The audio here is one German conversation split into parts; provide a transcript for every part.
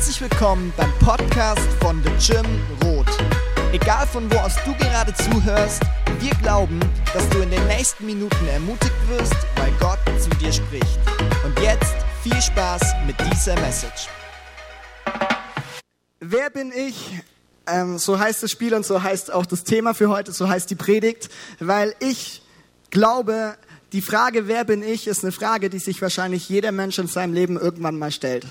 Herzlich willkommen beim Podcast von The Gym Rot. Egal von wo aus du gerade zuhörst, wir glauben, dass du in den nächsten Minuten ermutigt wirst, weil Gott zu dir spricht. Und jetzt viel Spaß mit dieser Message. Wer bin ich? Ähm, so heißt das Spiel und so heißt auch das Thema für heute, so heißt die Predigt, weil ich glaube, die Frage, wer bin ich, ist eine Frage, die sich wahrscheinlich jeder Mensch in seinem Leben irgendwann mal stellt.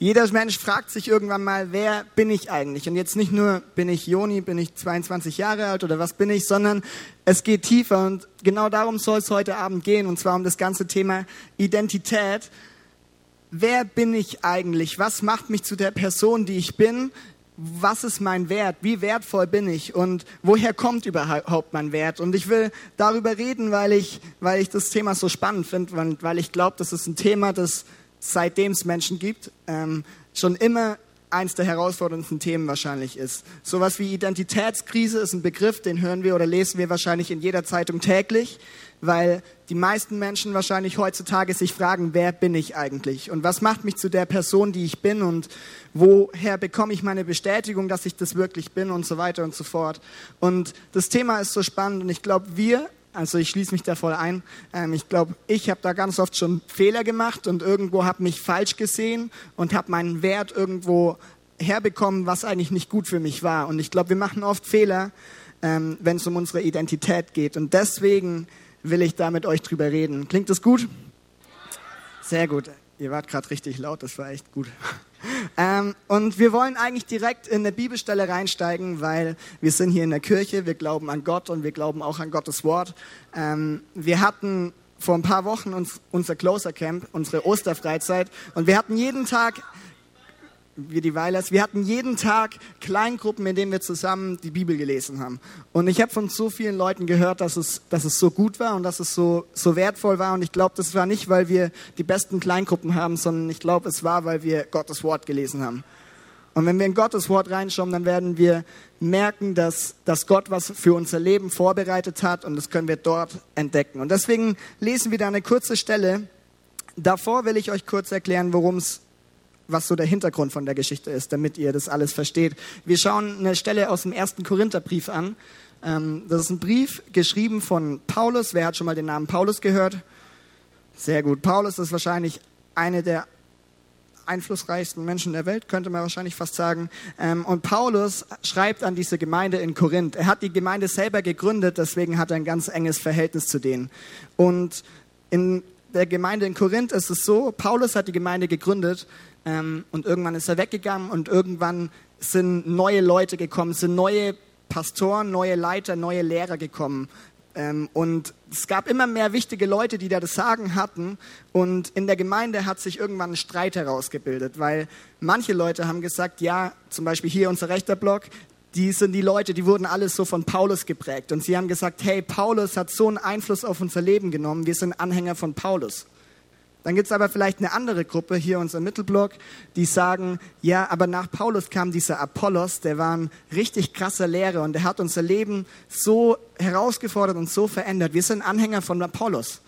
Jeder Mensch fragt sich irgendwann mal, wer bin ich eigentlich? Und jetzt nicht nur, bin ich Joni, bin ich 22 Jahre alt oder was bin ich, sondern es geht tiefer und genau darum soll es heute Abend gehen und zwar um das ganze Thema Identität. Wer bin ich eigentlich? Was macht mich zu der Person, die ich bin? Was ist mein Wert? Wie wertvoll bin ich? Und woher kommt überhaupt mein Wert? Und ich will darüber reden, weil ich, weil ich das Thema so spannend finde, weil ich glaube, das ist ein Thema, das seitdem es Menschen gibt, ähm, schon immer eins der herausforderndsten Themen wahrscheinlich ist. Sowas wie Identitätskrise ist ein Begriff, den hören wir oder lesen wir wahrscheinlich in jeder Zeitung täglich, weil die meisten Menschen wahrscheinlich heutzutage sich fragen, wer bin ich eigentlich und was macht mich zu der Person, die ich bin und woher bekomme ich meine Bestätigung, dass ich das wirklich bin und so weiter und so fort. Und das Thema ist so spannend und ich glaube, wir also ich schließe mich da voll ein. Ähm, ich glaube, ich habe da ganz oft schon Fehler gemacht und irgendwo habe mich falsch gesehen und habe meinen Wert irgendwo herbekommen, was eigentlich nicht gut für mich war. Und ich glaube, wir machen oft Fehler, ähm, wenn es um unsere Identität geht. Und deswegen will ich da mit euch drüber reden. Klingt das gut? Sehr gut. Ihr wart gerade richtig laut, das war echt gut. Ähm, und wir wollen eigentlich direkt in eine Bibelstelle reinsteigen, weil wir sind hier in der Kirche, wir glauben an Gott und wir glauben auch an Gottes Wort. Ähm, wir hatten vor ein paar Wochen uns, unser Closer Camp, unsere Osterfreizeit und wir hatten jeden Tag wir die Weilers, wir hatten jeden Tag Kleingruppen, in denen wir zusammen die Bibel gelesen haben. Und ich habe von so vielen Leuten gehört, dass es, dass es so gut war und dass es so, so wertvoll war. Und ich glaube, das war nicht, weil wir die besten Kleingruppen haben, sondern ich glaube, es war, weil wir Gottes Wort gelesen haben. Und wenn wir in Gottes Wort reinschauen, dann werden wir merken, dass, dass Gott was für unser Leben vorbereitet hat und das können wir dort entdecken. Und deswegen lesen wir da eine kurze Stelle. Davor will ich euch kurz erklären, worum es was so der Hintergrund von der Geschichte ist, damit ihr das alles versteht. Wir schauen eine Stelle aus dem ersten Korintherbrief an. Ähm, das ist ein Brief geschrieben von Paulus. Wer hat schon mal den Namen Paulus gehört? Sehr gut. Paulus ist wahrscheinlich eine der einflussreichsten Menschen der Welt, könnte man wahrscheinlich fast sagen. Ähm, und Paulus schreibt an diese Gemeinde in Korinth. Er hat die Gemeinde selber gegründet, deswegen hat er ein ganz enges Verhältnis zu denen. Und in der Gemeinde in Korinth ist es so, Paulus hat die Gemeinde gegründet ähm, und irgendwann ist er weggegangen und irgendwann sind neue Leute gekommen, sind neue Pastoren, neue Leiter, neue Lehrer gekommen. Ähm, und es gab immer mehr wichtige Leute, die da das Sagen hatten. Und in der Gemeinde hat sich irgendwann ein Streit herausgebildet, weil manche Leute haben gesagt, ja, zum Beispiel hier unser rechter Block, die sind die Leute, die wurden alles so von Paulus geprägt. Und sie haben gesagt, hey, Paulus hat so einen Einfluss auf unser Leben genommen, wir sind Anhänger von Paulus. Dann gibt es aber vielleicht eine andere Gruppe, hier unser Mittelblock, die sagen, ja, aber nach Paulus kam dieser Apollos, der war ein richtig krasser Lehrer und der hat unser Leben so herausgefordert und so verändert. Wir sind Anhänger von Apollos.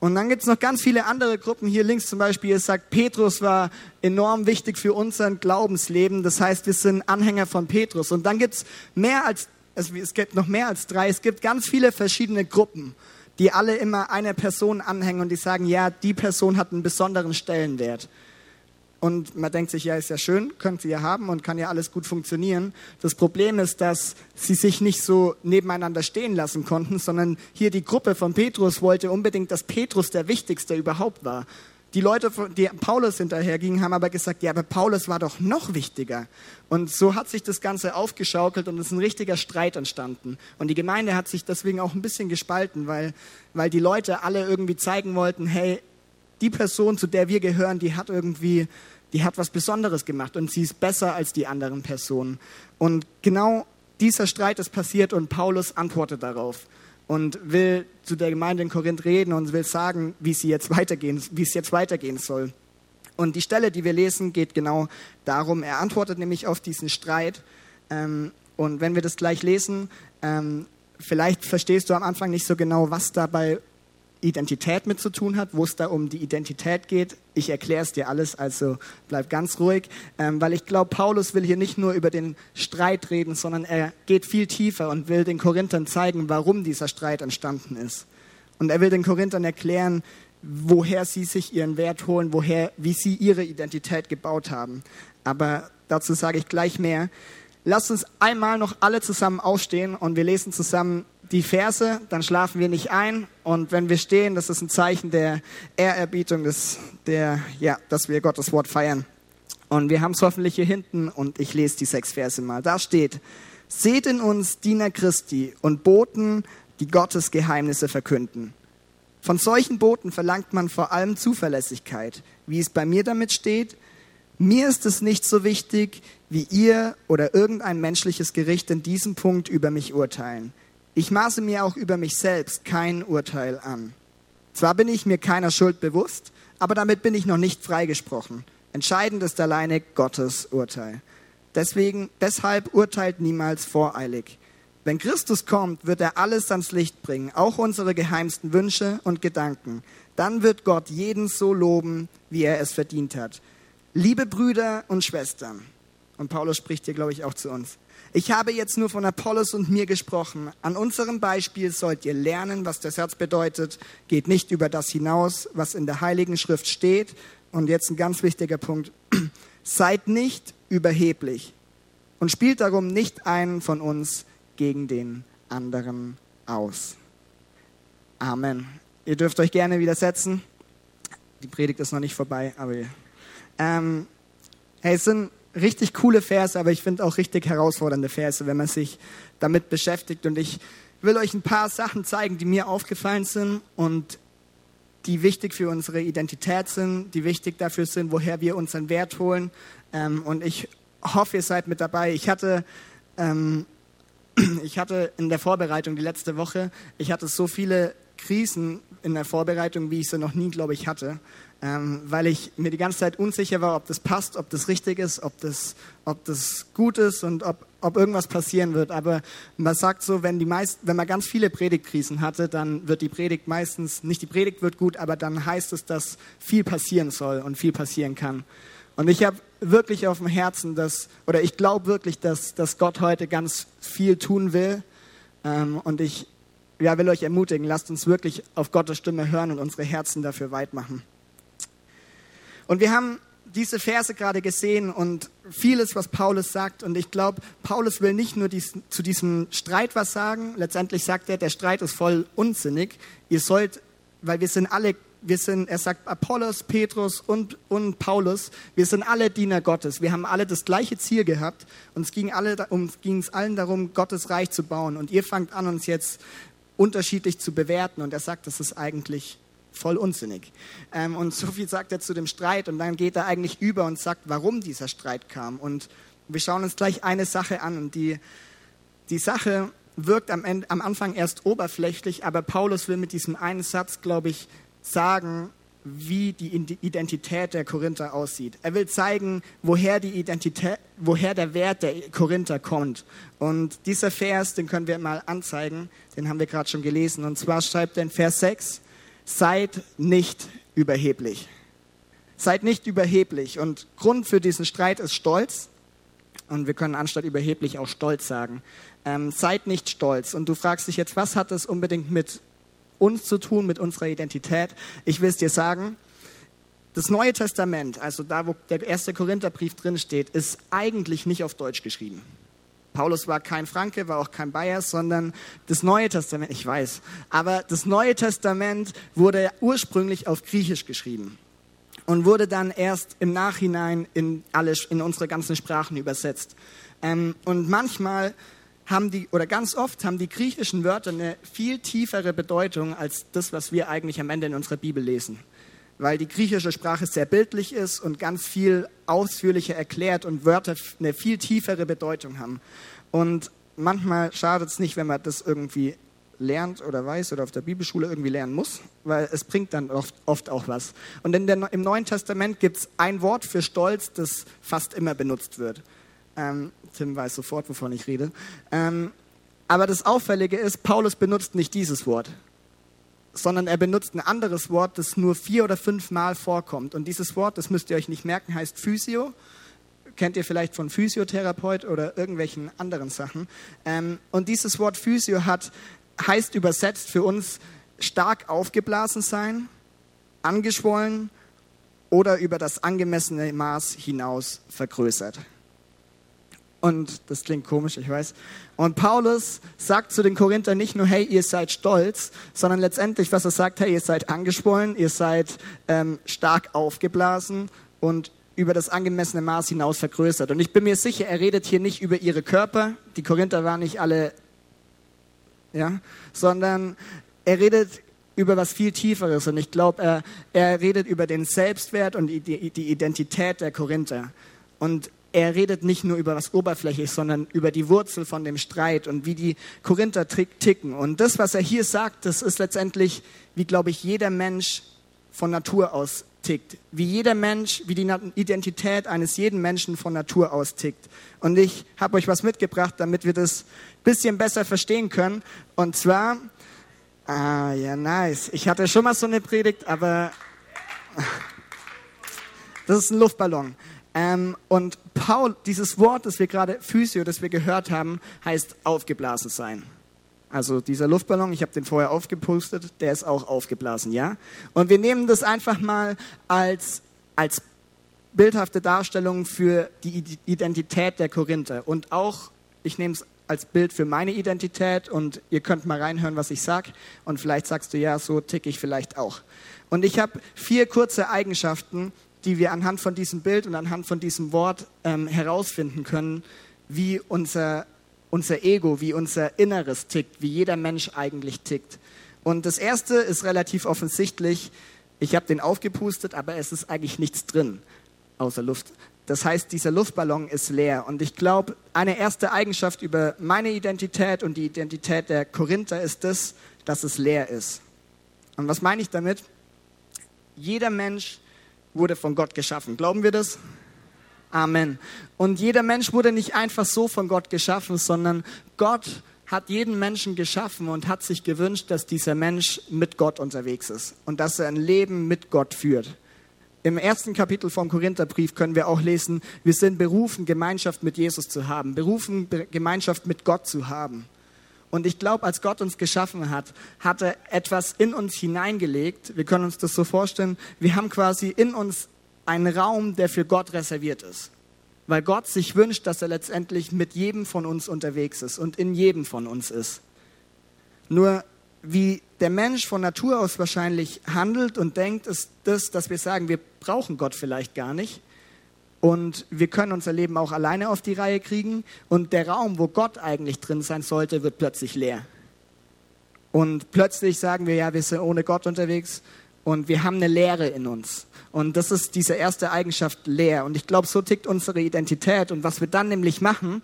Und dann gibt es noch ganz viele andere Gruppen. Hier links zum Beispiel, ihr sagt, Petrus war enorm wichtig für unser Glaubensleben. Das heißt, wir sind Anhänger von Petrus. Und dann gibt es mehr als, es gibt noch mehr als drei. Es gibt ganz viele verschiedene Gruppen die alle immer einer Person anhängen und die sagen, ja, die Person hat einen besonderen Stellenwert. Und man denkt sich, ja, ist ja schön, könnte ja haben und kann ja alles gut funktionieren. Das Problem ist, dass sie sich nicht so nebeneinander stehen lassen konnten, sondern hier die Gruppe von Petrus wollte unbedingt, dass Petrus der Wichtigste überhaupt war. Die Leute, die Paulus hinterhergingen, haben aber gesagt, ja, aber Paulus war doch noch wichtiger. Und so hat sich das Ganze aufgeschaukelt und es ist ein richtiger Streit entstanden. Und die Gemeinde hat sich deswegen auch ein bisschen gespalten, weil, weil die Leute alle irgendwie zeigen wollten, hey, die Person, zu der wir gehören, die hat irgendwie, die hat was Besonderes gemacht und sie ist besser als die anderen Personen. Und genau dieser Streit ist passiert und Paulus antwortet darauf und will zu der Gemeinde in Korinth reden und will sagen, wie, sie jetzt weitergehen, wie es jetzt weitergehen soll. Und die Stelle, die wir lesen, geht genau darum. Er antwortet nämlich auf diesen Streit. Ähm, und wenn wir das gleich lesen, ähm, vielleicht verstehst du am Anfang nicht so genau, was dabei Identität mit zu tun hat, wo es da um die Identität geht. Ich erkläre es dir alles, also bleib ganz ruhig, ähm, weil ich glaube, Paulus will hier nicht nur über den Streit reden, sondern er geht viel tiefer und will den Korinthern zeigen, warum dieser Streit entstanden ist. Und er will den Korinthern erklären, woher sie sich ihren Wert holen, woher, wie sie ihre Identität gebaut haben. Aber dazu sage ich gleich mehr. Lasst uns einmal noch alle zusammen aufstehen und wir lesen zusammen die Verse, dann schlafen wir nicht ein. Und wenn wir stehen, das ist ein Zeichen der Ehrerbietung, des, der, ja, dass wir Gottes Wort feiern. Und wir haben es hoffentlich hier hinten und ich lese die sechs Verse mal. Da steht, seht in uns Diener Christi und Boten, die Gottes Geheimnisse verkünden. Von solchen Boten verlangt man vor allem Zuverlässigkeit. Wie es bei mir damit steht, mir ist es nicht so wichtig, wie ihr oder irgendein menschliches Gericht in diesem Punkt über mich urteilen. Ich maße mir auch über mich selbst kein Urteil an. Zwar bin ich mir keiner Schuld bewusst, aber damit bin ich noch nicht freigesprochen. Entscheidend ist alleine Gottes Urteil. Deswegen, deshalb urteilt niemals voreilig. Wenn Christus kommt, wird er alles ans Licht bringen, auch unsere geheimsten Wünsche und Gedanken. Dann wird Gott jeden so loben, wie er es verdient hat. Liebe Brüder und Schwestern, und Paulus spricht hier, glaube ich, auch zu uns. Ich habe jetzt nur von Apollos und mir gesprochen. An unserem Beispiel sollt ihr lernen, was das Herz bedeutet. Geht nicht über das hinaus, was in der Heiligen Schrift steht. Und jetzt ein ganz wichtiger Punkt. Seid nicht überheblich und spielt darum nicht einen von uns gegen den anderen aus. Amen. Ihr dürft euch gerne widersetzen. Die Predigt ist noch nicht vorbei, aber ähm, hey, es sind richtig coole Verse, aber ich finde auch richtig herausfordernde Verse, wenn man sich damit beschäftigt. Und ich will euch ein paar Sachen zeigen, die mir aufgefallen sind und die wichtig für unsere Identität sind, die wichtig dafür sind, woher wir unseren Wert holen. Ähm, und ich hoffe, ihr seid mit dabei. Ich hatte, ähm, ich hatte in der Vorbereitung die letzte Woche, ich hatte so viele Krisen in der Vorbereitung, wie ich sie noch nie, glaube ich, hatte ähm, weil ich mir die ganze Zeit unsicher war, ob das passt, ob das richtig ist, ob das, ob das gut ist und ob, ob irgendwas passieren wird. Aber man sagt so, wenn, die meist, wenn man ganz viele Predigtkrisen hatte, dann wird die Predigt meistens, nicht die Predigt wird gut, aber dann heißt es, dass viel passieren soll und viel passieren kann. Und ich habe wirklich auf dem Herzen, dass, oder ich glaube wirklich, dass, dass Gott heute ganz viel tun will. Ähm, und ich ja, will euch ermutigen, lasst uns wirklich auf Gottes Stimme hören und unsere Herzen dafür weit machen. Und wir haben diese Verse gerade gesehen und vieles, was Paulus sagt. Und ich glaube, Paulus will nicht nur dies, zu diesem Streit was sagen. Letztendlich sagt er, der Streit ist voll unsinnig. Ihr sollt, weil wir sind alle, wir sind, er sagt Apollos, Petrus und, und Paulus, wir sind alle Diener Gottes. Wir haben alle das gleiche Ziel gehabt. Und es ging, alle, um, ging es allen darum, Gottes Reich zu bauen. Und ihr fangt an, uns jetzt unterschiedlich zu bewerten. Und er sagt, das ist eigentlich voll unsinnig. Ähm, und so viel sagt er zu dem Streit und dann geht er eigentlich über und sagt, warum dieser Streit kam. Und wir schauen uns gleich eine Sache an und die, die Sache wirkt am, Ende, am Anfang erst oberflächlich, aber Paulus will mit diesem einen Satz, glaube ich, sagen, wie die Identität der Korinther aussieht. Er will zeigen, woher, die Identität, woher der Wert der Korinther kommt. Und dieser Vers, den können wir mal anzeigen, den haben wir gerade schon gelesen. Und zwar schreibt er in Vers 6, seid nicht überheblich. Seid nicht überheblich. Und Grund für diesen Streit ist Stolz. Und wir können anstatt überheblich auch Stolz sagen. Ähm, seid nicht stolz. Und du fragst dich jetzt, was hat das unbedingt mit uns zu tun, mit unserer Identität? Ich will es dir sagen. Das Neue Testament, also da, wo der erste Korintherbrief drin steht, ist eigentlich nicht auf Deutsch geschrieben. Paulus war kein Franke, war auch kein Bayer, sondern das Neue Testament, ich weiß, aber das Neue Testament wurde ursprünglich auf Griechisch geschrieben und wurde dann erst im Nachhinein in, alle, in unsere ganzen Sprachen übersetzt. Ähm, und manchmal haben die, oder ganz oft haben die griechischen Wörter eine viel tiefere Bedeutung als das, was wir eigentlich am Ende in unserer Bibel lesen weil die griechische Sprache sehr bildlich ist und ganz viel ausführlicher erklärt und Wörter eine viel tiefere Bedeutung haben. Und manchmal schadet es nicht, wenn man das irgendwie lernt oder weiß oder auf der Bibelschule irgendwie lernen muss, weil es bringt dann oft, oft auch was. Und der, im Neuen Testament gibt es ein Wort für Stolz, das fast immer benutzt wird. Ähm, Tim weiß sofort, wovon ich rede. Ähm, aber das Auffällige ist, Paulus benutzt nicht dieses Wort. Sondern er benutzt ein anderes Wort, das nur vier oder fünf Mal vorkommt. Und dieses Wort, das müsst ihr euch nicht merken, heißt Physio. Kennt ihr vielleicht von Physiotherapeut oder irgendwelchen anderen Sachen. Ähm, und dieses Wort Physio hat, heißt übersetzt für uns stark aufgeblasen sein, angeschwollen oder über das angemessene Maß hinaus vergrößert. Und das klingt komisch, ich weiß. Und Paulus sagt zu den Korinthern nicht nur, hey, ihr seid stolz, sondern letztendlich, was er sagt, hey, ihr seid angeschwollen, ihr seid ähm, stark aufgeblasen und über das angemessene Maß hinaus vergrößert. Und ich bin mir sicher, er redet hier nicht über ihre Körper, die Korinther waren nicht alle, ja, sondern er redet über was viel Tieferes. Und ich glaube, er, er redet über den Selbstwert und die, die Identität der Korinther. Und er redet nicht nur über was Oberflächliches, sondern über die Wurzel von dem Streit und wie die Korinther ticken. Und das, was er hier sagt, das ist letztendlich, wie glaube ich, jeder Mensch von Natur aus tickt. Wie jeder Mensch, wie die Identität eines jeden Menschen von Natur aus tickt. Und ich habe euch was mitgebracht, damit wir das ein bisschen besser verstehen können. Und zwar, ah ja, nice. Ich hatte schon mal so eine Predigt, aber das ist ein Luftballon. Ähm, und Paul, dieses Wort, das wir gerade, Physio, das wir gehört haben, heißt aufgeblasen sein. Also dieser Luftballon, ich habe den vorher aufgepustet, der ist auch aufgeblasen, ja? Und wir nehmen das einfach mal als, als bildhafte Darstellung für die Identität der Korinther. Und auch, ich nehme es als Bild für meine Identität und ihr könnt mal reinhören, was ich sage. Und vielleicht sagst du, ja, so ticke ich vielleicht auch. Und ich habe vier kurze Eigenschaften, die wir anhand von diesem Bild und anhand von diesem Wort ähm, herausfinden können, wie unser, unser Ego, wie unser Inneres tickt, wie jeder Mensch eigentlich tickt. Und das erste ist relativ offensichtlich. Ich habe den aufgepustet, aber es ist eigentlich nichts drin, außer Luft. Das heißt, dieser Luftballon ist leer. Und ich glaube, eine erste Eigenschaft über meine Identität und die Identität der Korinther ist das, dass es leer ist. Und was meine ich damit? Jeder Mensch wurde von Gott geschaffen. Glauben wir das? Amen. Und jeder Mensch wurde nicht einfach so von Gott geschaffen, sondern Gott hat jeden Menschen geschaffen und hat sich gewünscht, dass dieser Mensch mit Gott unterwegs ist und dass er ein Leben mit Gott führt. Im ersten Kapitel vom Korintherbrief können wir auch lesen, wir sind berufen, Gemeinschaft mit Jesus zu haben, berufen, Gemeinschaft mit Gott zu haben. Und ich glaube, als Gott uns geschaffen hat, hat er etwas in uns hineingelegt. Wir können uns das so vorstellen. Wir haben quasi in uns einen Raum, der für Gott reserviert ist. Weil Gott sich wünscht, dass er letztendlich mit jedem von uns unterwegs ist und in jedem von uns ist. Nur wie der Mensch von Natur aus wahrscheinlich handelt und denkt, ist das, dass wir sagen, wir brauchen Gott vielleicht gar nicht und wir können unser Leben auch alleine auf die Reihe kriegen. Und der Raum, wo Gott eigentlich drin sein sollte, wird plötzlich leer. Und plötzlich sagen wir, ja, wir sind ohne Gott unterwegs und wir haben eine Leere in uns. Und das ist diese erste Eigenschaft leer. Und ich glaube, so tickt unsere Identität. Und was wir dann nämlich machen,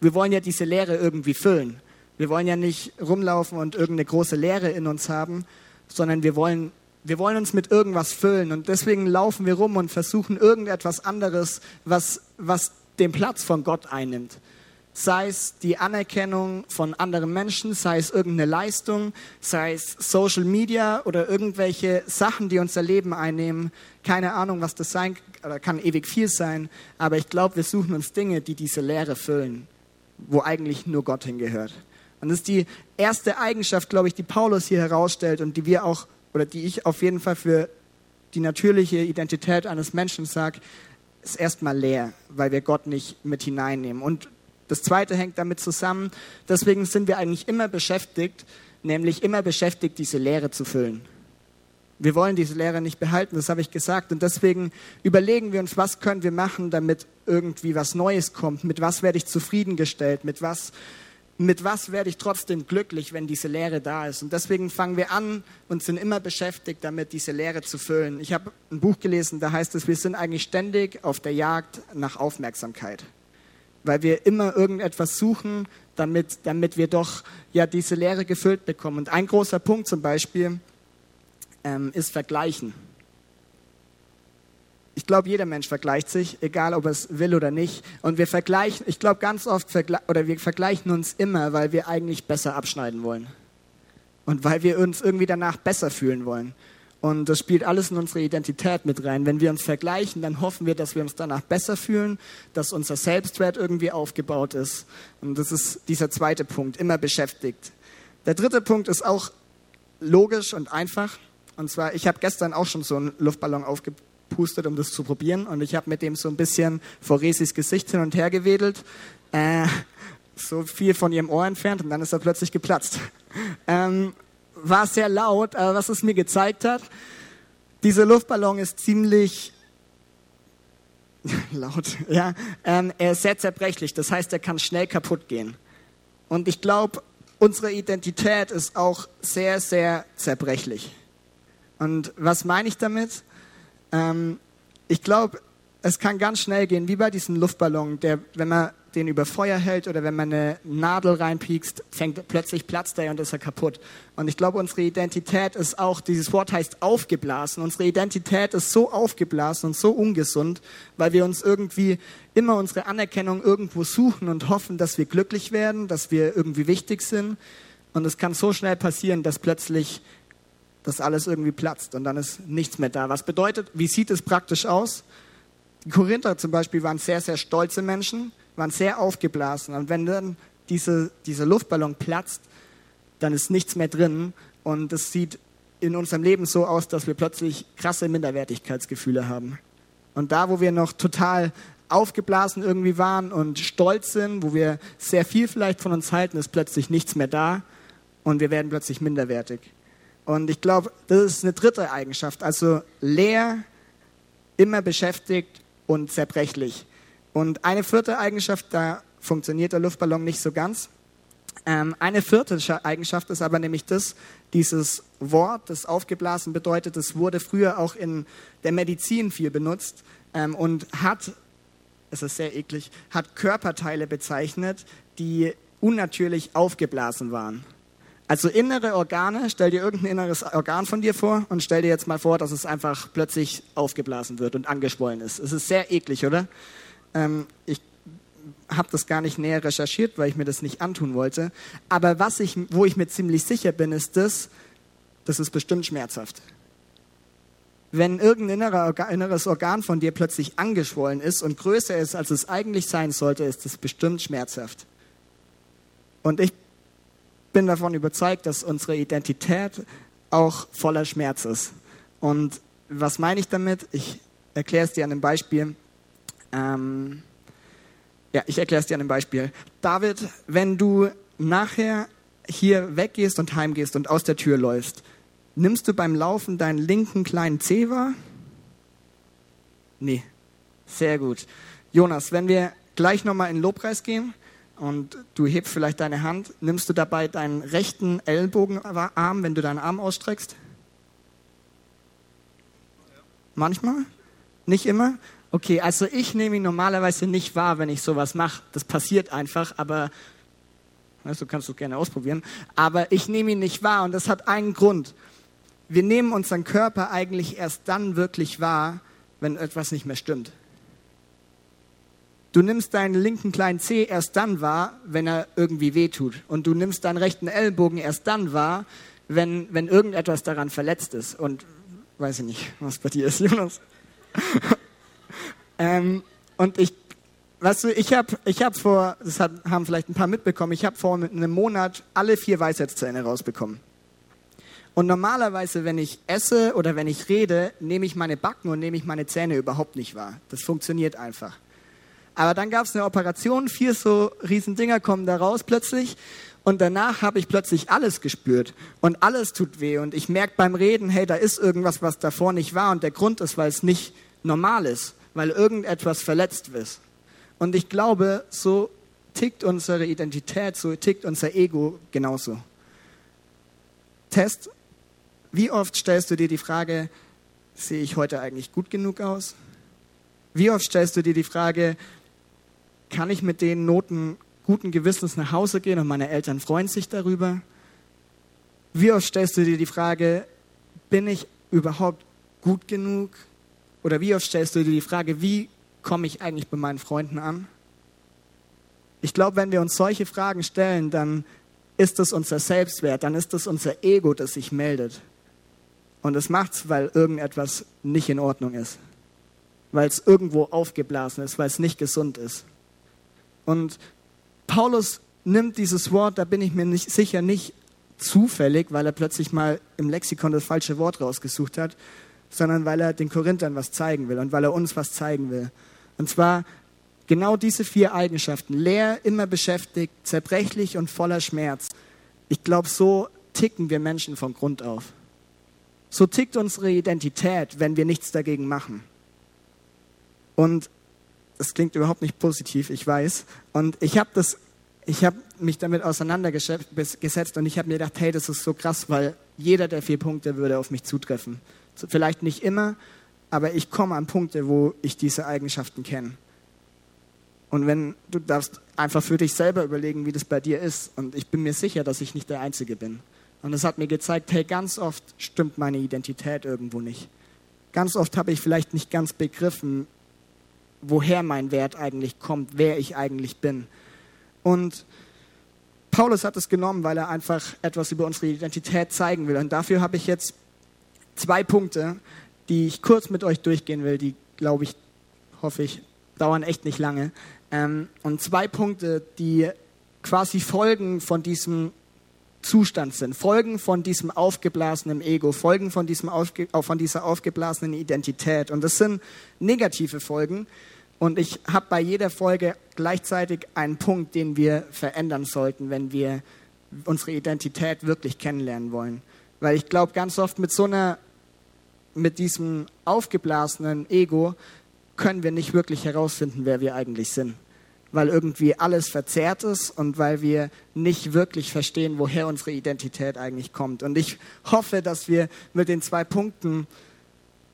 wir wollen ja diese Leere irgendwie füllen. Wir wollen ja nicht rumlaufen und irgendeine große Leere in uns haben, sondern wir wollen wir wollen uns mit irgendwas füllen und deswegen laufen wir rum und versuchen irgendetwas anderes, was, was den Platz von Gott einnimmt. Sei es die Anerkennung von anderen Menschen, sei es irgendeine Leistung, sei es Social Media oder irgendwelche Sachen, die unser Leben einnehmen. Keine Ahnung, was das sein oder kann ewig viel sein, aber ich glaube, wir suchen uns Dinge, die diese Leere füllen, wo eigentlich nur Gott hingehört. Und das ist die erste Eigenschaft, glaube ich, die Paulus hier herausstellt und die wir auch oder die ich auf jeden Fall für die natürliche Identität eines Menschen sage, ist erstmal leer, weil wir Gott nicht mit hineinnehmen. Und das Zweite hängt damit zusammen, deswegen sind wir eigentlich immer beschäftigt, nämlich immer beschäftigt, diese Leere zu füllen. Wir wollen diese Lehre nicht behalten, das habe ich gesagt. Und deswegen überlegen wir uns, was können wir machen, damit irgendwie was Neues kommt. Mit was werde ich zufriedengestellt? Mit was mit was werde ich trotzdem glücklich, wenn diese Leere da ist. Und deswegen fangen wir an und sind immer beschäftigt damit, diese Leere zu füllen. Ich habe ein Buch gelesen, da heißt es, wir sind eigentlich ständig auf der Jagd nach Aufmerksamkeit, weil wir immer irgendetwas suchen, damit, damit wir doch ja diese Leere gefüllt bekommen. Und ein großer Punkt zum Beispiel ähm, ist Vergleichen ich glaube, jeder Mensch vergleicht sich, egal ob er es will oder nicht. Und wir vergleichen, ich glaube ganz oft, oder wir vergleichen uns immer, weil wir eigentlich besser abschneiden wollen. und weil wir uns irgendwie danach besser fühlen wollen. Und das spielt alles in unsere Identität mit rein. Wenn wir uns vergleichen, dann hoffen wir, dass wir uns danach besser fühlen, dass unser Selbstwert irgendwie aufgebaut ist. Und das ist dieser zweite Punkt, immer beschäftigt. Der dritte Punkt ist auch logisch und einfach. Und zwar, ich habe gestern auch schon so einen Luftballon aufgepustet, um das zu probieren. Und ich habe mit dem so ein bisschen vor Resis Gesicht hin und her gewedelt. Äh, so viel von ihrem Ohr entfernt und dann ist er plötzlich geplatzt. Ähm, war sehr laut, aber was es mir gezeigt hat, dieser Luftballon ist ziemlich laut, ja, ähm, er ist sehr zerbrechlich, das heißt, er kann schnell kaputt gehen. Und ich glaube, unsere Identität ist auch sehr, sehr zerbrechlich. Und was meine ich damit? Ähm, ich glaube, es kann ganz schnell gehen, wie bei diesem Luftballon, der, wenn man den über Feuer hält oder wenn man eine Nadel reinpiekst, fängt plötzlich platzt er und ist er kaputt. Und ich glaube, unsere Identität ist auch, dieses Wort heißt aufgeblasen. Unsere Identität ist so aufgeblasen und so ungesund, weil wir uns irgendwie immer unsere Anerkennung irgendwo suchen und hoffen, dass wir glücklich werden, dass wir irgendwie wichtig sind. Und es kann so schnell passieren, dass plötzlich das alles irgendwie platzt und dann ist nichts mehr da. Was bedeutet, wie sieht es praktisch aus? Die Korinther zum Beispiel waren sehr, sehr stolze Menschen, waren sehr aufgeblasen. Und wenn dann diese, dieser Luftballon platzt, dann ist nichts mehr drin. Und es sieht in unserem Leben so aus, dass wir plötzlich krasse Minderwertigkeitsgefühle haben. Und da, wo wir noch total aufgeblasen irgendwie waren und stolz sind, wo wir sehr viel vielleicht von uns halten, ist plötzlich nichts mehr da und wir werden plötzlich minderwertig. Und ich glaube, das ist eine dritte Eigenschaft, also leer, immer beschäftigt und zerbrechlich. Und eine vierte Eigenschaft, da funktioniert der Luftballon nicht so ganz. Ähm, eine vierte Eigenschaft ist aber nämlich das, dieses Wort, das aufgeblasen bedeutet, das wurde früher auch in der Medizin viel benutzt ähm, und hat, es ist sehr eklig, hat Körperteile bezeichnet, die unnatürlich aufgeblasen waren. Also innere Organe, stell dir irgendein inneres Organ von dir vor und stell dir jetzt mal vor, dass es einfach plötzlich aufgeblasen wird und angeschwollen ist. Es ist sehr eklig, oder? Ähm, ich habe das gar nicht näher recherchiert, weil ich mir das nicht antun wollte. Aber was ich, wo ich mir ziemlich sicher bin, ist das, das ist bestimmt schmerzhaft. Wenn irgendein inneres Organ von dir plötzlich angeschwollen ist und größer ist, als es eigentlich sein sollte, ist das bestimmt schmerzhaft. Und ich bin davon überzeugt, dass unsere Identität auch voller Schmerz ist. Und was meine ich damit? Ich erkläre es dir an einem Beispiel. Ähm, ja, ich erkläre es dir an einem Beispiel. David, wenn du nachher hier weggehst und heimgehst und aus der Tür läufst, nimmst du beim Laufen deinen linken kleinen Zeh wahr? Nee. Sehr gut. Jonas, wenn wir gleich nochmal in den Lobpreis gehen und du hebst vielleicht deine Hand, nimmst du dabei deinen rechten Ellenbogenarm, wenn du deinen Arm ausstreckst? Manchmal? Nicht immer? Okay, also ich nehme ihn normalerweise nicht wahr, wenn ich sowas mache. Das passiert einfach, aber also du kannst es gerne ausprobieren. Aber ich nehme ihn nicht wahr und das hat einen Grund. Wir nehmen unseren Körper eigentlich erst dann wirklich wahr, wenn etwas nicht mehr stimmt. Du nimmst deinen linken kleinen Zeh erst dann wahr, wenn er irgendwie wehtut. Und du nimmst deinen rechten Ellbogen erst dann wahr, wenn, wenn irgendetwas daran verletzt ist. Und weiß ich nicht, was bei dir ist, Jonas. Ähm, und ich, weißt du, ich habe ich hab vor, das haben vielleicht ein paar mitbekommen, ich habe vor einem Monat alle vier Weisheitszähne rausbekommen. Und normalerweise, wenn ich esse oder wenn ich rede, nehme ich meine Backen und nehme ich meine Zähne überhaupt nicht wahr. Das funktioniert einfach. Aber dann gab es eine Operation, vier so riesen Dinger kommen da raus plötzlich und danach habe ich plötzlich alles gespürt und alles tut weh und ich merke beim Reden, hey, da ist irgendwas, was davor nicht war und der Grund ist, weil es nicht normal ist weil irgendetwas verletzt wird. Und ich glaube, so tickt unsere Identität, so tickt unser Ego genauso. Test, wie oft stellst du dir die Frage, sehe ich heute eigentlich gut genug aus? Wie oft stellst du dir die Frage, kann ich mit den Noten guten Gewissens nach Hause gehen und meine Eltern freuen sich darüber? Wie oft stellst du dir die Frage, bin ich überhaupt gut genug? Oder wie oft stellst du dir die Frage, wie komme ich eigentlich bei meinen Freunden an? Ich glaube, wenn wir uns solche Fragen stellen, dann ist es unser Selbstwert, dann ist es unser Ego, das sich meldet. Und es macht's, weil irgendetwas nicht in Ordnung ist. Weil es irgendwo aufgeblasen ist, weil es nicht gesund ist. Und Paulus nimmt dieses Wort, da bin ich mir nicht, sicher nicht zufällig, weil er plötzlich mal im Lexikon das falsche Wort rausgesucht hat, sondern weil er den Korinthern was zeigen will und weil er uns was zeigen will. Und zwar genau diese vier Eigenschaften. Leer, immer beschäftigt, zerbrechlich und voller Schmerz. Ich glaube, so ticken wir Menschen von Grund auf. So tickt unsere Identität, wenn wir nichts dagegen machen. Und das klingt überhaupt nicht positiv, ich weiß. Und ich habe das, ich habe mich damit auseinandergesetzt und ich habe mir gedacht, hey, das ist so krass, weil jeder der vier Punkte würde auf mich zutreffen. Vielleicht nicht immer, aber ich komme an Punkte, wo ich diese Eigenschaften kenne. Und wenn du darfst einfach für dich selber überlegen, wie das bei dir ist. Und ich bin mir sicher, dass ich nicht der Einzige bin. Und es hat mir gezeigt, hey, ganz oft stimmt meine Identität irgendwo nicht. Ganz oft habe ich vielleicht nicht ganz begriffen, woher mein Wert eigentlich kommt, wer ich eigentlich bin. Und Paulus hat es genommen, weil er einfach etwas über unsere Identität zeigen will. Und dafür habe ich jetzt zwei Punkte, die ich kurz mit euch durchgehen will, die, glaube ich, hoffe ich, dauern echt nicht lange. Ähm, und zwei Punkte, die quasi Folgen von diesem Zustand sind, Folgen von diesem aufgeblasenen Ego, Folgen von, diesem aufge von dieser aufgeblasenen Identität. Und das sind negative Folgen. Und ich habe bei jeder Folge gleichzeitig einen Punkt, den wir verändern sollten, wenn wir unsere Identität wirklich kennenlernen wollen. Weil ich glaube, ganz oft mit so einer, mit diesem aufgeblasenen Ego können wir nicht wirklich herausfinden, wer wir eigentlich sind. Weil irgendwie alles verzerrt ist und weil wir nicht wirklich verstehen, woher unsere Identität eigentlich kommt. Und ich hoffe, dass wir mit den zwei Punkten,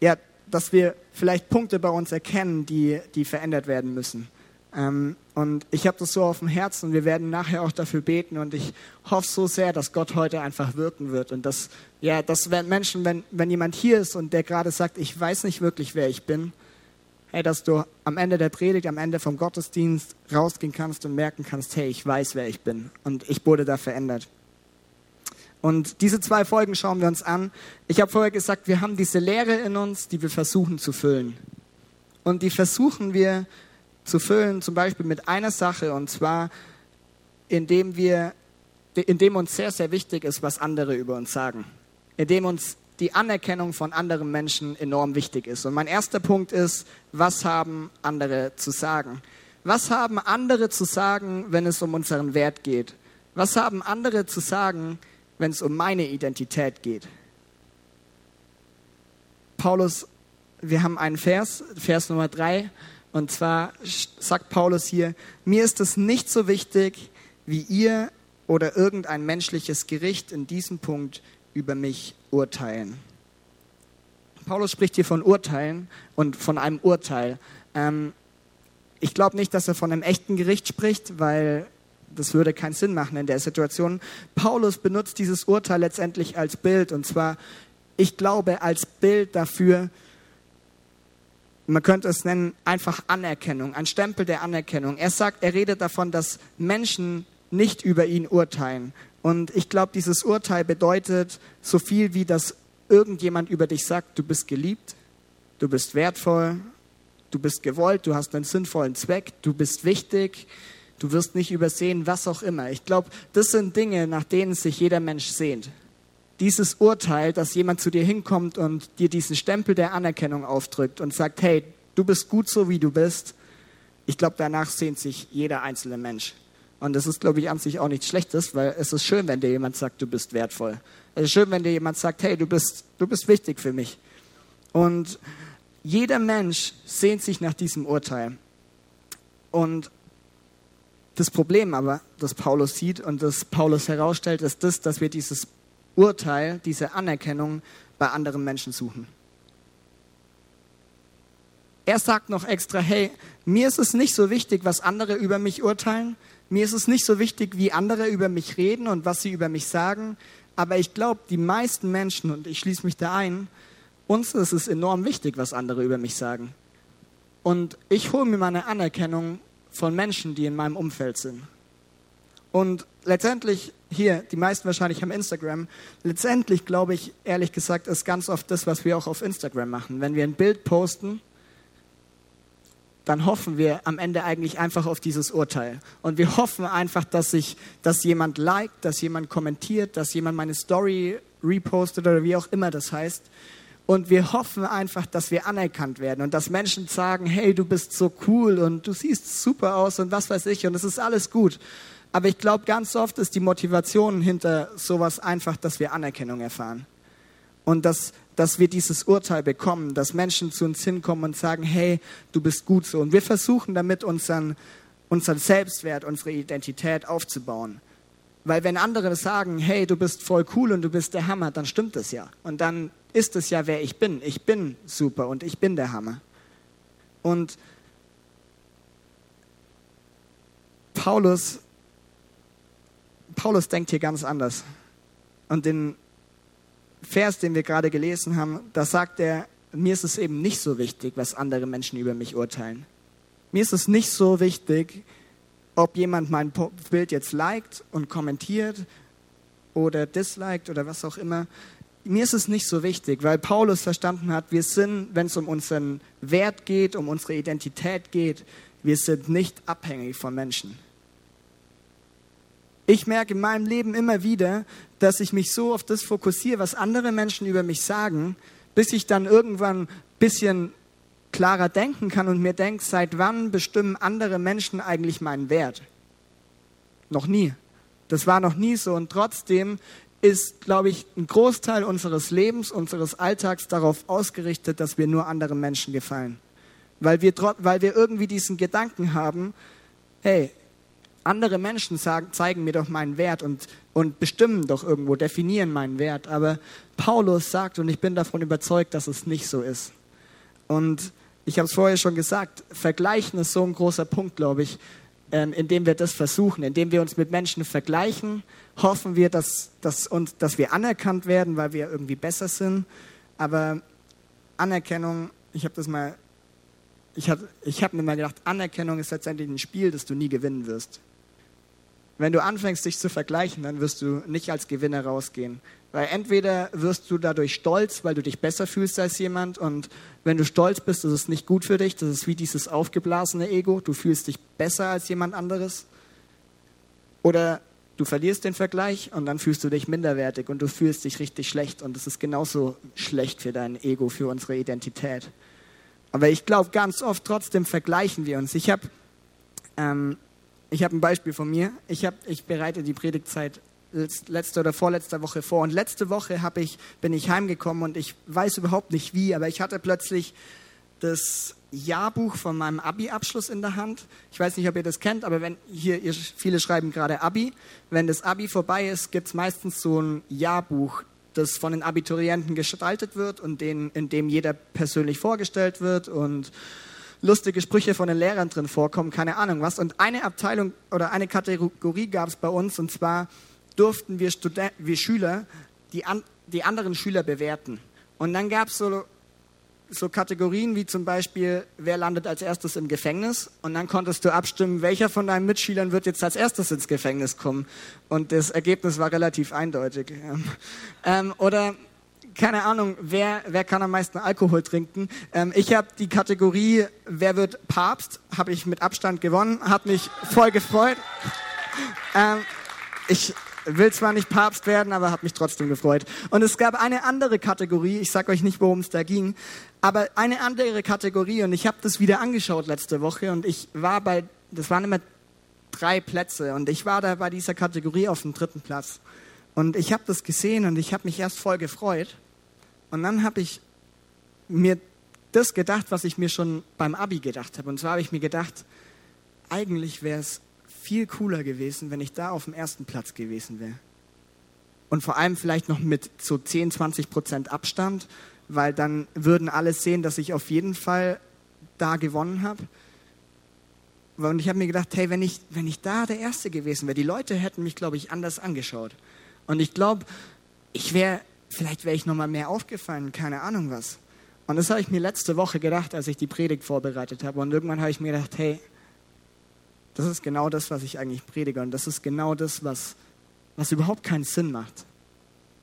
ja, dass wir vielleicht Punkte bei uns erkennen, die, die verändert werden müssen. Ähm, und ich habe das so auf dem Herzen und wir werden nachher auch dafür beten und ich hoffe so sehr, dass Gott heute einfach wirken wird und dass, ja, dass wenn Menschen, wenn, wenn jemand hier ist und der gerade sagt, ich weiß nicht wirklich, wer ich bin, hey, dass du am Ende der Predigt, am Ende vom Gottesdienst rausgehen kannst und merken kannst, hey, ich weiß, wer ich bin und ich wurde da verändert. Und diese zwei Folgen schauen wir uns an. Ich habe vorher gesagt, wir haben diese Lehre in uns, die wir versuchen zu füllen. Und die versuchen wir zu füllen, zum Beispiel mit einer Sache, und zwar, indem wir, indem uns sehr, sehr wichtig ist, was andere über uns sagen. Indem uns die Anerkennung von anderen Menschen enorm wichtig ist. Und mein erster Punkt ist, was haben andere zu sagen? Was haben andere zu sagen, wenn es um unseren Wert geht? Was haben andere zu sagen, wenn es um meine Identität geht? Paulus, wir haben einen Vers, Vers Nummer drei, und zwar sagt Paulus hier, mir ist es nicht so wichtig, wie ihr oder irgendein menschliches Gericht in diesem Punkt über mich urteilen. Paulus spricht hier von Urteilen und von einem Urteil. Ähm, ich glaube nicht, dass er von einem echten Gericht spricht, weil das würde keinen Sinn machen in der Situation. Paulus benutzt dieses Urteil letztendlich als Bild und zwar, ich glaube, als Bild dafür, man könnte es nennen, einfach Anerkennung, ein Stempel der Anerkennung. Er sagt, er redet davon, dass Menschen nicht über ihn urteilen, und ich glaube, dieses Urteil bedeutet so viel wie, dass irgendjemand über dich sagt, du bist geliebt, du bist wertvoll, du bist gewollt, du hast einen sinnvollen Zweck, du bist wichtig, du wirst nicht übersehen, was auch immer. Ich glaube, das sind Dinge, nach denen sich jeder Mensch sehnt. Dieses Urteil, dass jemand zu dir hinkommt und dir diesen Stempel der Anerkennung aufdrückt und sagt, hey, du bist gut so, wie du bist, ich glaube, danach sehnt sich jeder einzelne Mensch. Und das ist, glaube ich, an sich auch nichts Schlechtes, weil es ist schön, wenn dir jemand sagt, du bist wertvoll. Es ist schön, wenn dir jemand sagt, hey, du bist, du bist wichtig für mich. Und jeder Mensch sehnt sich nach diesem Urteil. Und das Problem aber, das Paulus sieht und das Paulus herausstellt, ist das, dass wir dieses Urteil, diese Anerkennung bei anderen Menschen suchen. Er sagt noch extra, hey, mir ist es nicht so wichtig, was andere über mich urteilen, mir ist es nicht so wichtig, wie andere über mich reden und was sie über mich sagen, aber ich glaube, die meisten Menschen, und ich schließe mich da ein, uns ist es enorm wichtig, was andere über mich sagen. Und ich hole mir meine Anerkennung von Menschen, die in meinem Umfeld sind. Und letztendlich, hier, die meisten wahrscheinlich haben Instagram, letztendlich glaube ich, ehrlich gesagt, ist ganz oft das, was wir auch auf Instagram machen. Wenn wir ein Bild posten, dann hoffen wir am Ende eigentlich einfach auf dieses Urteil. Und wir hoffen einfach, dass sich, dass jemand liked, dass jemand kommentiert, dass jemand meine Story repostet oder wie auch immer das heißt. Und wir hoffen einfach, dass wir anerkannt werden und dass Menschen sagen, hey, du bist so cool und du siehst super aus und was weiß ich und es ist alles gut. Aber ich glaube, ganz oft ist die Motivation hinter sowas einfach, dass wir Anerkennung erfahren. Und dass, dass wir dieses Urteil bekommen, dass Menschen zu uns hinkommen und sagen, hey, du bist gut so. Und wir versuchen damit unseren, unseren Selbstwert, unsere Identität aufzubauen. Weil wenn andere sagen, hey, du bist voll cool und du bist der Hammer, dann stimmt es ja. Und dann ist es ja, wer ich bin. Ich bin super und ich bin der Hammer. Und Paulus, Paulus denkt hier ganz anders. Und den Vers, den wir gerade gelesen haben, da sagt er, mir ist es eben nicht so wichtig, was andere Menschen über mich urteilen. Mir ist es nicht so wichtig, ob jemand mein Bild jetzt liked und kommentiert oder disliked oder was auch immer. Mir ist es nicht so wichtig, weil Paulus verstanden hat, wir sind, wenn es um unseren Wert geht, um unsere Identität geht, wir sind nicht abhängig von Menschen. Ich merke in meinem Leben immer wieder, dass ich mich so auf das fokussiere, was andere Menschen über mich sagen, bis ich dann irgendwann ein bisschen klarer denken kann und mir denke, seit wann bestimmen andere Menschen eigentlich meinen Wert? Noch nie. Das war noch nie so und trotzdem ist, glaube ich, ein Großteil unseres Lebens, unseres Alltags darauf ausgerichtet, dass wir nur anderen Menschen gefallen. Weil wir, weil wir irgendwie diesen Gedanken haben, hey, andere Menschen sagen, zeigen mir doch meinen Wert und, und bestimmen doch irgendwo, definieren meinen Wert. Aber Paulus sagt, und ich bin davon überzeugt, dass es nicht so ist. Und ich habe es vorher schon gesagt, Vergleichen ist so ein großer Punkt, glaube ich, ähm, indem wir das versuchen, indem wir uns mit Menschen vergleichen, hoffen wir, dass, dass, uns, dass wir anerkannt werden, weil wir irgendwie besser sind. Aber Anerkennung, ich habe das mal, ich habe ich hab mir mal gedacht, Anerkennung ist letztendlich ein Spiel, das du nie gewinnen wirst. Wenn du anfängst, dich zu vergleichen, dann wirst du nicht als Gewinner rausgehen. Weil entweder wirst du dadurch stolz, weil du dich besser fühlst als jemand und wenn du stolz bist, ist es nicht gut für dich. Das ist wie dieses aufgeblasene Ego. Du fühlst dich besser als jemand anderes. Oder du verlierst den Vergleich und dann fühlst du dich minderwertig und du fühlst dich richtig schlecht und das ist genauso schlecht für dein Ego, für unsere Identität. Aber ich glaube, ganz oft trotzdem vergleichen wir uns. Ich habe ähm, ich hab ein Beispiel von mir. Ich, hab, ich bereite die Predigtzeit letzte oder vorletzte Woche vor. Und letzte Woche ich, bin ich heimgekommen und ich weiß überhaupt nicht wie, aber ich hatte plötzlich das Jahrbuch von meinem Abi-Abschluss in der Hand. Ich weiß nicht, ob ihr das kennt, aber wenn hier, ihr, viele schreiben gerade Abi. Wenn das Abi vorbei ist, gibt es meistens so ein Jahrbuch, das von den Abiturienten gestaltet wird und den, in dem jeder persönlich vorgestellt wird und lustige Sprüche von den Lehrern drin vorkommen, keine Ahnung was. Und eine Abteilung oder eine Kategorie gab es bei uns und zwar durften wir, Student, wir Schüler die, an, die anderen Schüler bewerten. Und dann gab es so, so Kategorien wie zum Beispiel, wer landet als erstes im Gefängnis? Und dann konntest du abstimmen, welcher von deinen Mitschülern wird jetzt als erstes ins Gefängnis kommen. Und das Ergebnis war relativ eindeutig. Ähm, oder keine Ahnung, wer, wer kann am meisten Alkohol trinken. Ähm, ich habe die Kategorie, wer wird Papst, habe ich mit Abstand gewonnen, hat mich voll gefreut. Ähm, ich, will zwar nicht Papst werden, aber hat mich trotzdem gefreut. Und es gab eine andere Kategorie, ich sage euch nicht, worum es da ging, aber eine andere Kategorie und ich habe das wieder angeschaut letzte Woche und ich war bei, das waren immer drei Plätze und ich war da bei dieser Kategorie auf dem dritten Platz. Und ich habe das gesehen und ich habe mich erst voll gefreut. Und dann habe ich mir das gedacht, was ich mir schon beim Abi gedacht habe. Und zwar habe ich mir gedacht, eigentlich wäre es viel cooler gewesen, wenn ich da auf dem ersten Platz gewesen wäre. Und vor allem vielleicht noch mit so 10, 20 Prozent Abstand, weil dann würden alle sehen, dass ich auf jeden Fall da gewonnen habe. Und ich habe mir gedacht, hey, wenn ich, wenn ich da der Erste gewesen wäre, die Leute hätten mich, glaube ich, anders angeschaut. Und ich glaube, ich wäre, vielleicht wäre ich nochmal mehr aufgefallen, keine Ahnung was. Und das habe ich mir letzte Woche gedacht, als ich die Predigt vorbereitet habe. Und irgendwann habe ich mir gedacht, hey, Das ist genau das, was ich eigentlich predige. Und das ist genau das, was, was überhaupt keinen Sinn macht.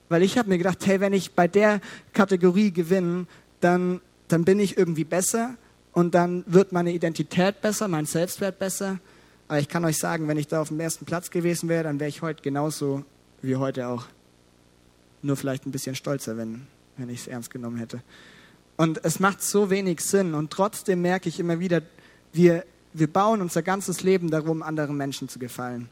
Weil ich habe mir gedacht, hey, wenn ich bei der Kategorie gewinne, dann, dann bin ich irgendwie besser und dann wird meine Identität besser, mein Selbstwert besser. Aber ich kann euch sagen, wenn ich da auf dem ersten Platz gewesen wäre, dann wäre ich heute genauso wie heute auch. Nur vielleicht ein bisschen stolzer, wenn, wenn ich es ernst genommen hätte. Und es macht so wenig Sinn. Und trotzdem merke ich immer wieder, wir, wir bauen unser ganzes Leben darum, anderen Menschen zu gefallen.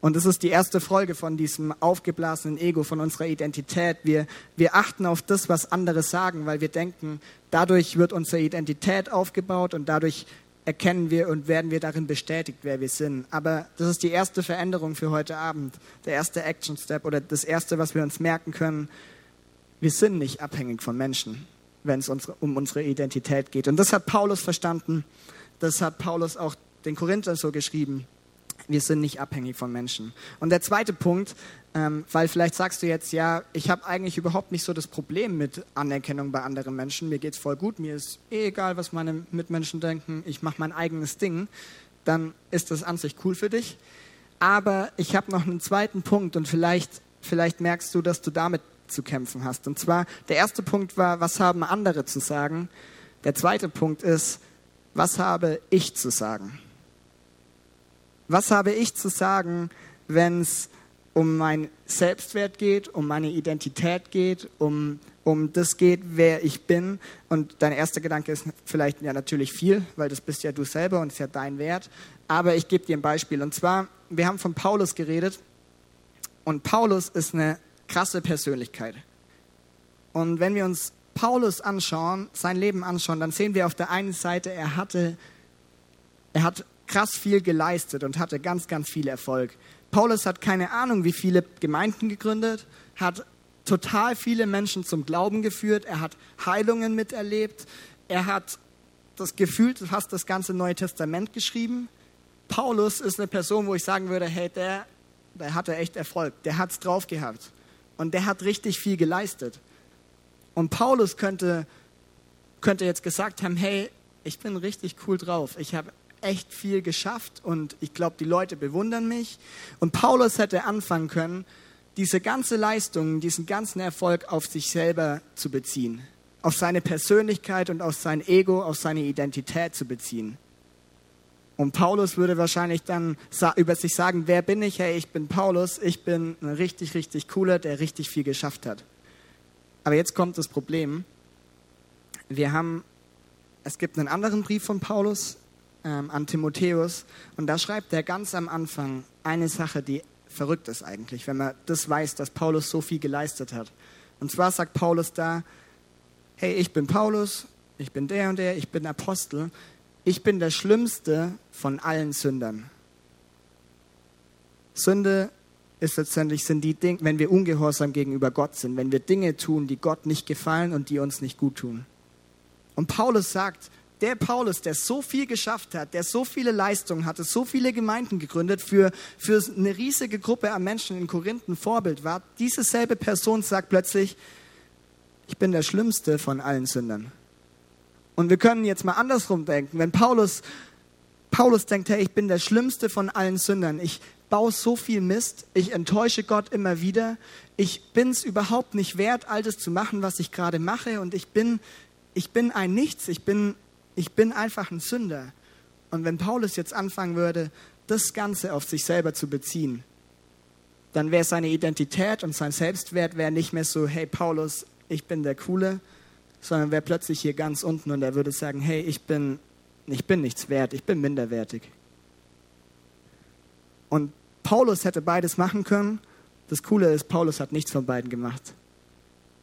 Und das ist die erste Folge von diesem aufgeblasenen Ego, von unserer Identität. Wir, wir achten auf das, was andere sagen, weil wir denken, dadurch wird unsere Identität aufgebaut und dadurch erkennen wir und werden wir darin bestätigt, wer wir sind. Aber das ist die erste Veränderung für heute Abend, der erste Action Step oder das erste, was wir uns merken können. Wir sind nicht abhängig von Menschen, wenn es um unsere Identität geht. Und das hat Paulus verstanden. Das hat Paulus auch den Korinther so geschrieben wir sind nicht abhängig von Menschen. Und der zweite Punkt, ähm, weil vielleicht sagst du jetzt, ja, ich habe eigentlich überhaupt nicht so das Problem mit Anerkennung bei anderen Menschen, mir geht es voll gut, mir ist eh egal, was meine Mitmenschen denken, ich mache mein eigenes Ding, dann ist das an sich cool für dich. Aber ich habe noch einen zweiten Punkt und vielleicht, vielleicht merkst du, dass du damit zu kämpfen hast. Und zwar, der erste Punkt war, was haben andere zu sagen? Der zweite Punkt ist, was habe ich zu sagen? Was habe ich zu sagen, wenn es um meinen Selbstwert geht, um meine Identität geht, um, um das geht, wer ich bin. Und dein erster Gedanke ist vielleicht ja natürlich viel, weil das bist ja du selber und ist ja dein Wert. Aber ich gebe dir ein Beispiel. Und zwar, wir haben von Paulus geredet. Und Paulus ist eine krasse Persönlichkeit. Und wenn wir uns Paulus anschauen, sein Leben anschauen, dann sehen wir auf der einen Seite, er hatte, er hat krass viel geleistet und hatte ganz, ganz viel Erfolg. Paulus hat keine Ahnung, wie viele Gemeinden gegründet, hat total viele Menschen zum Glauben geführt, er hat Heilungen miterlebt, er hat das Gefühl, fast das ganze Neue Testament geschrieben. Paulus ist eine Person, wo ich sagen würde, hey, der, der hatte echt Erfolg, der hat es drauf gehabt und der hat richtig viel geleistet. Und Paulus könnte, könnte jetzt gesagt haben, hey, ich bin richtig cool drauf, ich habe echt viel geschafft und ich glaube, die Leute bewundern mich. Und Paulus hätte anfangen können, diese ganze Leistung, diesen ganzen Erfolg auf sich selber zu beziehen, auf seine Persönlichkeit und auf sein Ego, auf seine Identität zu beziehen. Und Paulus würde wahrscheinlich dann über sich sagen, wer bin ich? Hey, ich bin Paulus, ich bin ein richtig, richtig cooler, der richtig viel geschafft hat. Aber jetzt kommt das Problem. Wir haben, es gibt einen anderen Brief von Paulus, ähm, an Timotheus. Und da schreibt er ganz am Anfang eine Sache, die verrückt ist eigentlich, wenn man das weiß, dass Paulus so viel geleistet hat. Und zwar sagt Paulus da, hey, ich bin Paulus, ich bin der und der, ich bin Apostel, ich bin der schlimmste von allen Sündern. Sünde ist letztendlich sind die Dinge, wenn wir ungehorsam gegenüber Gott sind, wenn wir Dinge tun, die Gott nicht gefallen und die uns nicht gut tun. Und Paulus sagt, der Paulus, der so viel geschafft hat, der so viele Leistungen hatte, so viele Gemeinden gegründet, für, für eine riesige Gruppe an Menschen in Korinth ein Vorbild war, diese selbe Person sagt plötzlich, ich bin der Schlimmste von allen Sündern. Und wir können jetzt mal andersrum denken. Wenn Paulus, Paulus denkt, hey, ich bin der Schlimmste von allen Sündern, ich baue so viel Mist, ich enttäusche Gott immer wieder, ich bin es überhaupt nicht wert, all das zu machen, was ich gerade mache und ich bin, ich bin ein Nichts, ich bin ich bin einfach ein Sünder. Und wenn Paulus jetzt anfangen würde, das Ganze auf sich selber zu beziehen, dann wäre seine Identität und sein Selbstwert wäre nicht mehr so, hey Paulus, ich bin der Coole, sondern wäre plötzlich hier ganz unten und er würde sagen, hey, ich bin, ich bin nichts wert, ich bin minderwertig. Und Paulus hätte beides machen können. Das Coole ist, Paulus hat nichts von beiden gemacht,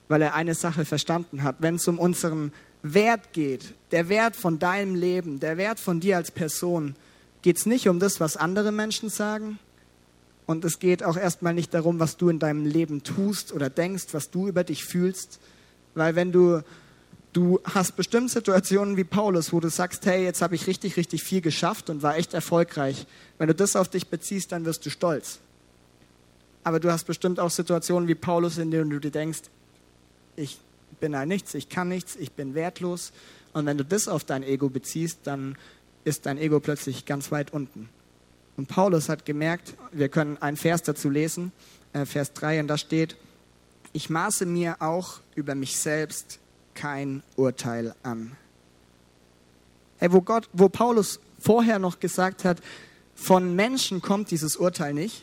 weil er eine Sache verstanden hat. Wenn es um unseren Wert geht, der Wert von deinem Leben, der Wert von dir als Person, geht es nicht um das, was andere Menschen sagen. Und es geht auch erstmal nicht darum, was du in deinem Leben tust oder denkst, was du über dich fühlst. Weil wenn du, du hast bestimmt Situationen wie Paulus, wo du sagst, hey, jetzt habe ich richtig, richtig viel geschafft und war echt erfolgreich. Wenn du das auf dich beziehst, dann wirst du stolz. Aber du hast bestimmt auch Situationen wie Paulus, in denen du dir denkst, ich bin ein Nichts, ich kann nichts, ich bin wertlos. Und wenn du das auf dein Ego beziehst, dann ist dein Ego plötzlich ganz weit unten. Und Paulus hat gemerkt, wir können einen Vers dazu lesen, äh, Vers 3, und da steht, ich maße mir auch über mich selbst kein Urteil an. Hey, wo, Gott, wo Paulus vorher noch gesagt hat, von Menschen kommt dieses Urteil nicht,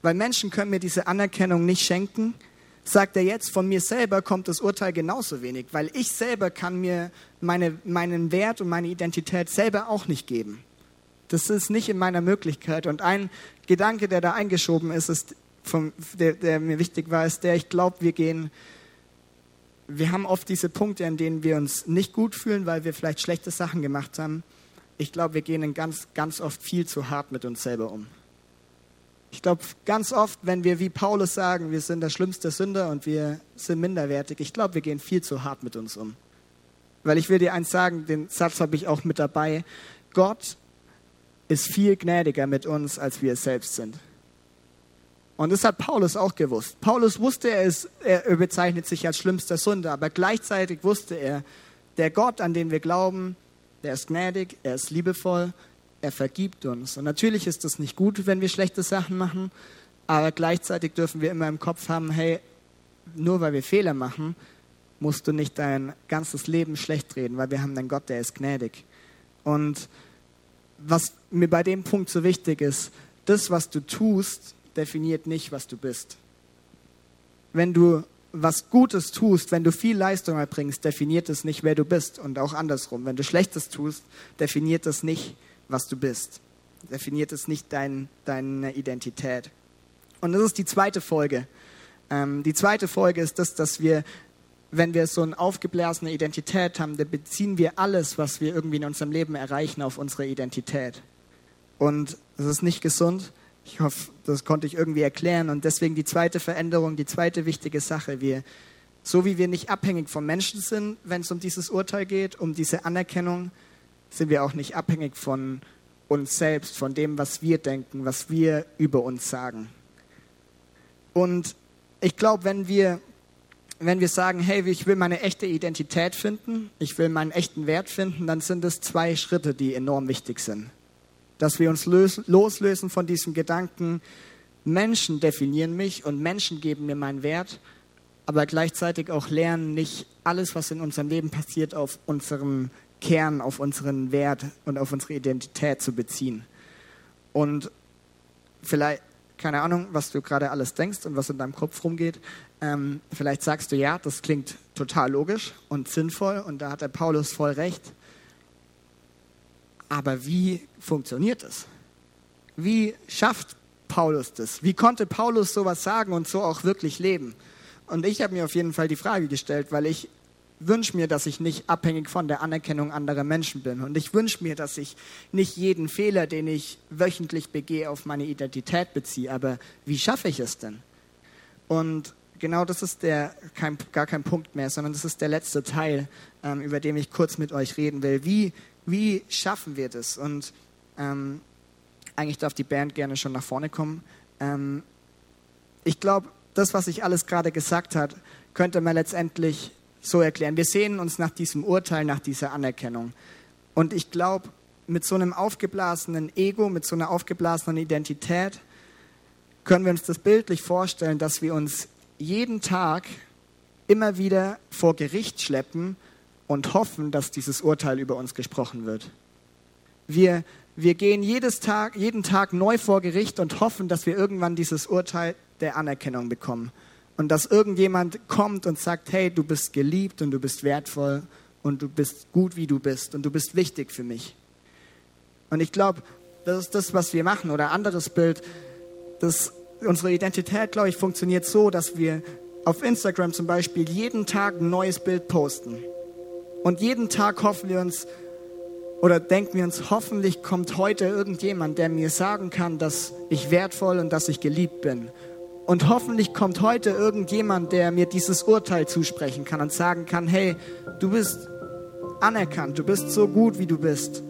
weil Menschen können mir diese Anerkennung nicht schenken, sagt er jetzt, von mir selber kommt das Urteil genauso wenig, weil ich selber kann mir meine, meinen Wert und meine Identität selber auch nicht geben. Das ist nicht in meiner Möglichkeit. Und ein Gedanke, der da eingeschoben ist, ist vom, der, der mir wichtig war, ist der, ich glaube, wir gehen, wir haben oft diese Punkte, in denen wir uns nicht gut fühlen, weil wir vielleicht schlechte Sachen gemacht haben. Ich glaube, wir gehen ganz, ganz oft viel zu hart mit uns selber um. Ich glaube, ganz oft, wenn wir wie Paulus sagen, wir sind der schlimmste Sünder und wir sind minderwertig, ich glaube, wir gehen viel zu hart mit uns um. Weil ich will dir eins sagen, den Satz habe ich auch mit dabei. Gott ist viel gnädiger mit uns, als wir es selbst sind. Und das hat Paulus auch gewusst. Paulus wusste, er, ist, er bezeichnet sich als schlimmster Sünder, aber gleichzeitig wusste er, der Gott, an den wir glauben, der ist gnädig, er ist liebevoll er vergibt uns. Und natürlich ist es nicht gut, wenn wir schlechte Sachen machen, aber gleichzeitig dürfen wir immer im Kopf haben, hey, nur weil wir Fehler machen, musst du nicht dein ganzes Leben schlecht reden, weil wir haben einen Gott, der ist gnädig. Und was mir bei dem Punkt so wichtig ist, das, was du tust, definiert nicht, was du bist. Wenn du was Gutes tust, wenn du viel Leistung erbringst, definiert es nicht, wer du bist. Und auch andersrum. Wenn du Schlechtes tust, definiert es nicht, was du bist. Definiert es nicht dein, deine Identität. Und das ist die zweite Folge. Ähm, die zweite Folge ist das, dass wir, wenn wir so eine aufgeblasene Identität haben, dann beziehen wir alles, was wir irgendwie in unserem Leben erreichen, auf unsere Identität. Und das ist nicht gesund. Ich hoffe, das konnte ich irgendwie erklären. Und deswegen die zweite Veränderung, die zweite wichtige Sache. Wir, so wie wir nicht abhängig vom Menschen sind, wenn es um dieses Urteil geht, um diese Anerkennung, sind wir auch nicht abhängig von uns selbst, von dem, was wir denken, was wir über uns sagen. Und ich glaube, wenn wir, wenn wir sagen, hey, ich will meine echte Identität finden, ich will meinen echten Wert finden, dann sind es zwei Schritte, die enorm wichtig sind. Dass wir uns loslösen von diesem Gedanken, Menschen definieren mich und Menschen geben mir meinen Wert, aber gleichzeitig auch lernen, nicht alles, was in unserem Leben passiert, auf unserem Kern, auf unseren Wert und auf unsere Identität zu beziehen. Und vielleicht, keine Ahnung, was du gerade alles denkst und was in deinem Kopf rumgeht, ähm, vielleicht sagst du, ja, das klingt total logisch und sinnvoll und da hat der Paulus voll recht. Aber wie funktioniert das? Wie schafft Paulus das? Wie konnte Paulus sowas sagen und so auch wirklich leben? Und ich habe mir auf jeden Fall die Frage gestellt, weil ich wünsche mir, dass ich nicht abhängig von der Anerkennung anderer Menschen bin. Und ich wünsche mir, dass ich nicht jeden Fehler, den ich wöchentlich begehe, auf meine Identität beziehe. Aber wie schaffe ich es denn? Und genau das ist der, kein, gar kein Punkt mehr, sondern das ist der letzte Teil, ähm, über den ich kurz mit euch reden will. Wie, wie schaffen wir das? Und ähm, eigentlich darf die Band gerne schon nach vorne kommen. Ähm, ich glaube, das, was ich alles gerade gesagt habe, könnte man letztendlich so erklären. Wir sehen uns nach diesem Urteil, nach dieser Anerkennung. Und ich glaube, mit so einem aufgeblasenen Ego, mit so einer aufgeblasenen Identität, können wir uns das bildlich vorstellen, dass wir uns jeden Tag immer wieder vor Gericht schleppen und hoffen, dass dieses Urteil über uns gesprochen wird. Wir, wir gehen jedes Tag, jeden Tag neu vor Gericht und hoffen, dass wir irgendwann dieses Urteil der Anerkennung bekommen und dass irgendjemand kommt und sagt, hey, du bist geliebt und du bist wertvoll und du bist gut, wie du bist und du bist wichtig für mich. Und ich glaube, das ist das, was wir machen. Oder anderes Bild, dass unsere Identität, glaube ich, funktioniert so, dass wir auf Instagram zum Beispiel jeden Tag ein neues Bild posten. Und jeden Tag hoffen wir uns oder denken wir uns, hoffentlich kommt heute irgendjemand, der mir sagen kann, dass ich wertvoll und dass ich geliebt bin. Und hoffentlich kommt heute irgendjemand, der mir dieses Urteil zusprechen kann und sagen kann, hey, du bist anerkannt, du bist so gut, wie du bist.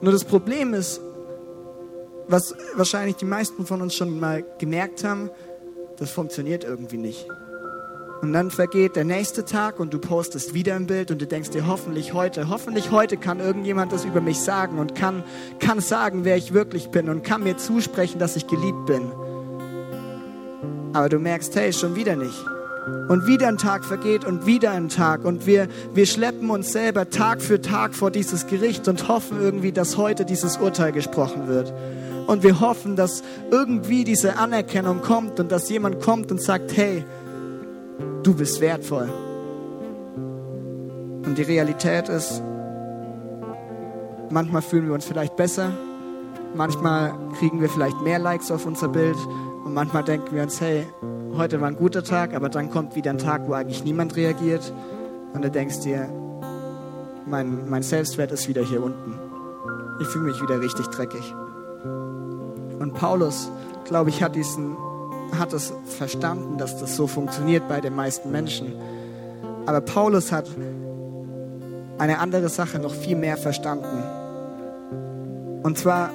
Nur das Problem ist, was wahrscheinlich die meisten von uns schon mal gemerkt haben, das funktioniert irgendwie nicht. Und dann vergeht der nächste Tag und du postest wieder ein Bild und du denkst dir, hoffentlich heute, hoffentlich heute kann irgendjemand das über mich sagen und kann, kann sagen, wer ich wirklich bin und kann mir zusprechen, dass ich geliebt bin. Aber du merkst, hey, schon wieder nicht. Und wieder ein Tag vergeht und wieder ein Tag. Und wir, wir schleppen uns selber Tag für Tag vor dieses Gericht und hoffen irgendwie, dass heute dieses Urteil gesprochen wird. Und wir hoffen, dass irgendwie diese Anerkennung kommt und dass jemand kommt und sagt, hey, du bist wertvoll. Und die Realität ist, manchmal fühlen wir uns vielleicht besser, manchmal kriegen wir vielleicht mehr Likes auf unser Bild und manchmal denken wir uns, hey, heute war ein guter Tag, aber dann kommt wieder ein Tag, wo eigentlich niemand reagiert und du denkst dir, mein, mein Selbstwert ist wieder hier unten. Ich fühle mich wieder richtig dreckig. Und Paulus, glaube ich, hat diesen hat es verstanden, dass das so funktioniert bei den meisten Menschen. Aber Paulus hat eine andere Sache noch viel mehr verstanden. Und zwar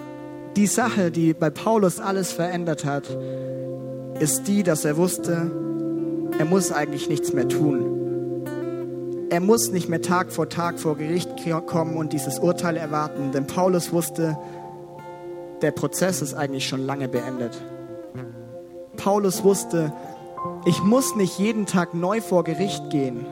die Sache, die bei Paulus alles verändert hat, ist die, dass er wusste, er muss eigentlich nichts mehr tun. Er muss nicht mehr Tag vor Tag vor Gericht kommen und dieses Urteil erwarten, denn Paulus wusste, der Prozess ist eigentlich schon lange beendet. Paulus wusste, ich muss nicht jeden Tag neu vor Gericht gehen.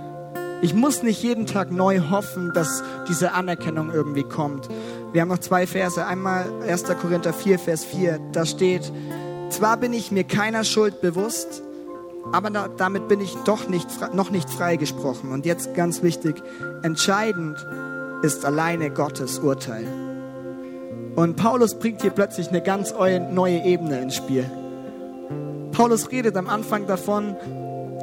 Ich muss nicht jeden Tag neu hoffen, dass diese Anerkennung irgendwie kommt. Wir haben noch zwei Verse. Einmal 1. Korinther 4, Vers 4. Da steht, zwar bin ich mir keiner Schuld bewusst, aber da, damit bin ich doch nicht, noch nicht freigesprochen. Und jetzt ganz wichtig, entscheidend ist alleine Gottes Urteil. Und Paulus bringt hier plötzlich eine ganz neue Ebene ins Spiel. Paulus redet am Anfang davon,